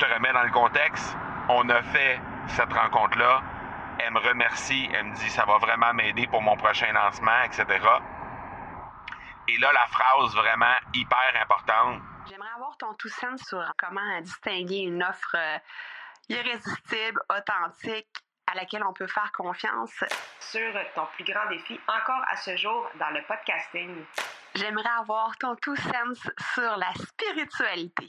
te remets dans le contexte. On a fait cette rencontre-là. Elle me remercie. Elle me dit ça va vraiment m'aider pour mon prochain lancement, etc. Et là, la phrase vraiment hyper importante. J'aimerais avoir ton tout sens sur comment distinguer une offre euh, irrésistible, authentique, à laquelle on peut faire confiance. Sur ton plus grand défi encore à ce jour dans le podcasting. J'aimerais avoir ton tout sens sur la spiritualité.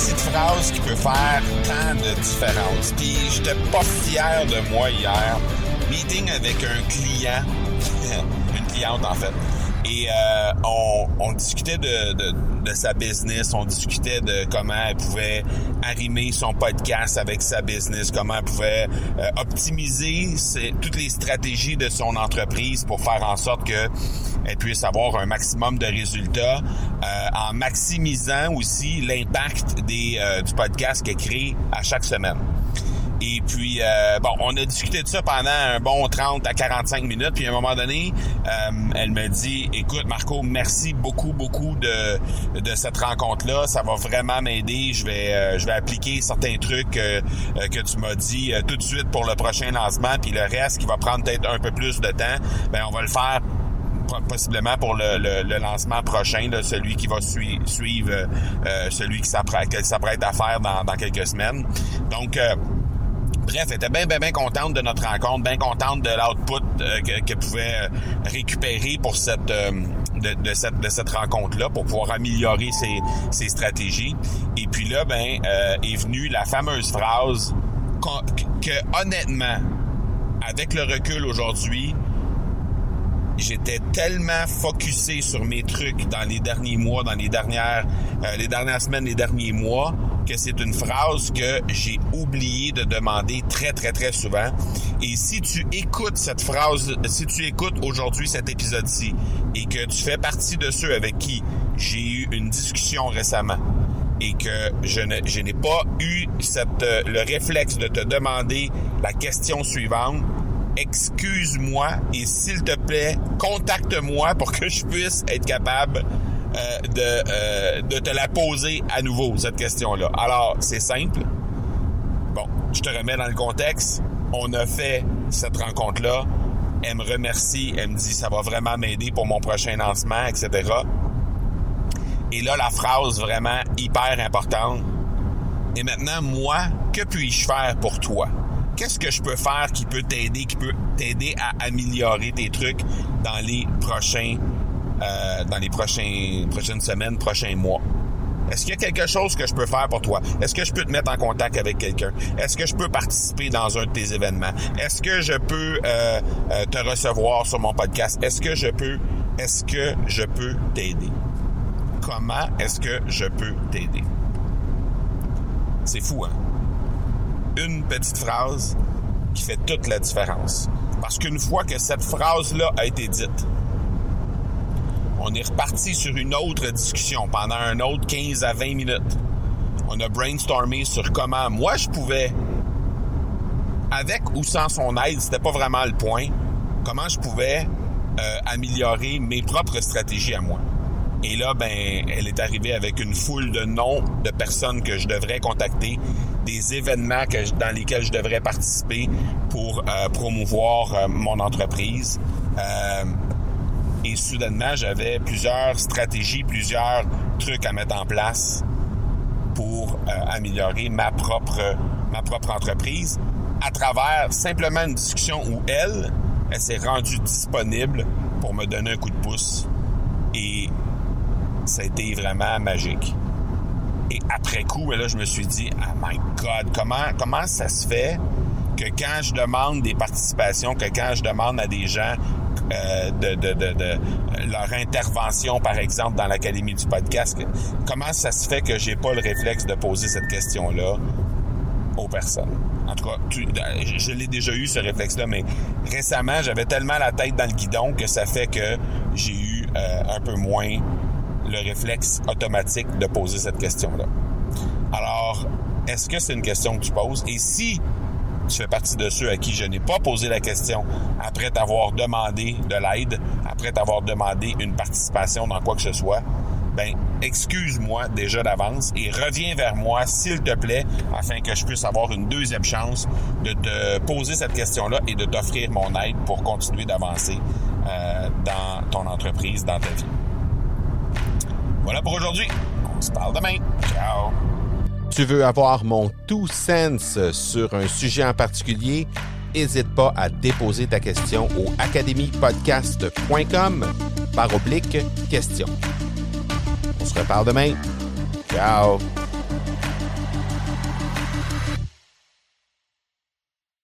Petite phrase qui peut faire tant de différence. Puis j'étais pas fier de moi hier. Meeting avec un client, une cliente en fait. Et euh, on, on, discutait de, de, de, sa business, on discutait de comment elle pouvait arrimer son podcast avec sa business, comment elle pouvait euh, optimiser toutes les stratégies de son entreprise pour faire en sorte que elle puisse avoir un maximum de résultats, euh, en maximisant aussi l'impact des euh, du podcast qu'elle crée à chaque semaine. Et puis, euh, bon, on a discuté de ça pendant un bon 30 à 45 minutes. Puis à un moment donné, euh, elle me dit, écoute Marco, merci beaucoup, beaucoup de, de cette rencontre-là. Ça va vraiment m'aider. Je vais, euh, je vais appliquer certains trucs euh, que tu m'as dit tout de suite pour le prochain lancement. Puis le reste qui va prendre peut-être un peu plus de temps, ben on va le faire possiblement pour le, le, lancement prochain, là, celui qui va suivre celui qui s'apprête à faire dans, dans quelques semaines. Donc, Bref, elle était bien, bien, bien contente de notre rencontre, bien contente de l'output euh, qu'elle pouvait euh, récupérer pour cette, euh, de, de, cette, de cette rencontre-là, pour pouvoir améliorer ses, ses, stratégies. Et puis là, ben, euh, est venue la fameuse phrase que, honnêtement, avec le recul aujourd'hui, j'étais tellement focusé sur mes trucs dans les derniers mois, dans les dernières, euh, les dernières semaines, les derniers mois, que c'est une phrase que j'ai oublié de demander très, très, très souvent. Et si tu écoutes cette phrase, si tu écoutes aujourd'hui cet épisode-ci et que tu fais partie de ceux avec qui j'ai eu une discussion récemment et que je, n'ai pas eu euh, le réflexe de te demander la question suivante, excuse-moi et s'il te plaît, contacte-moi pour que je puisse être capable euh, de, euh, de te la poser à nouveau, cette question-là. Alors, c'est simple. Bon, je te remets dans le contexte. On a fait cette rencontre-là. Elle me remercie. Elle me dit ça va vraiment m'aider pour mon prochain lancement, etc. Et là, la phrase vraiment hyper importante. Et maintenant, moi, que puis-je faire pour toi? Qu'est-ce que je peux faire qui peut t'aider, qui peut t'aider à améliorer tes trucs dans les prochains, euh, dans les prochains, prochaines semaines, prochains mois? Est-ce qu'il y a quelque chose que je peux faire pour toi? Est-ce que je peux te mettre en contact avec quelqu'un? Est-ce que je peux participer dans un de tes événements? Est-ce que je peux euh, euh, te recevoir sur mon podcast? Est-ce que je peux, est-ce que je peux t'aider? Comment est-ce que je peux t'aider? C'est fou, hein? Une petite phrase qui fait toute la différence. Parce qu'une fois que cette phrase-là a été dite, on est reparti sur une autre discussion pendant un autre 15 à 20 minutes. On a brainstormé sur comment moi je pouvais, avec ou sans son aide, c'était pas vraiment le point, comment je pouvais euh, améliorer mes propres stratégies à moi. Et là, ben, elle est arrivée avec une foule de noms de personnes que je devrais contacter, des événements que dans lesquels je devrais participer pour euh, promouvoir euh, mon entreprise. Euh, et soudainement, j'avais plusieurs stratégies, plusieurs trucs à mettre en place pour améliorer ma propre ma propre entreprise à travers simplement une discussion où elle, elle s'est rendue disponible pour me donner un coup de pouce et ça a été vraiment magique. Et après coup, là, je me suis dit, oh my God, comment, comment ça se fait que quand je demande des participations, que quand je demande à des gens euh, de, leur intervention, par exemple, dans l'Académie du podcast, comment ça se fait que j'ai pas le réflexe de poser cette question-là aux personnes? En tout cas, je l'ai déjà eu, ce réflexe-là, mais récemment, j'avais tellement la tête dans le guidon que ça fait que j'ai eu euh, un peu moins le réflexe automatique de poser cette question-là. Alors, est-ce que c'est une question que tu poses? Et si tu fais partie de ceux à qui je n'ai pas posé la question après t'avoir demandé de l'aide, après t'avoir demandé une participation dans quoi que ce soit, ben excuse-moi déjà d'avance et reviens vers moi s'il te plaît afin que je puisse avoir une deuxième chance de te poser cette question-là et de t'offrir mon aide pour continuer d'avancer euh, dans ton entreprise, dans ta vie. Pour aujourd'hui. On se parle demain. Ciao. Tu veux avoir mon tout sens sur un sujet en particulier? N'hésite pas à déposer ta question au academypodcast.com par oblique question. On se reparle demain. Ciao!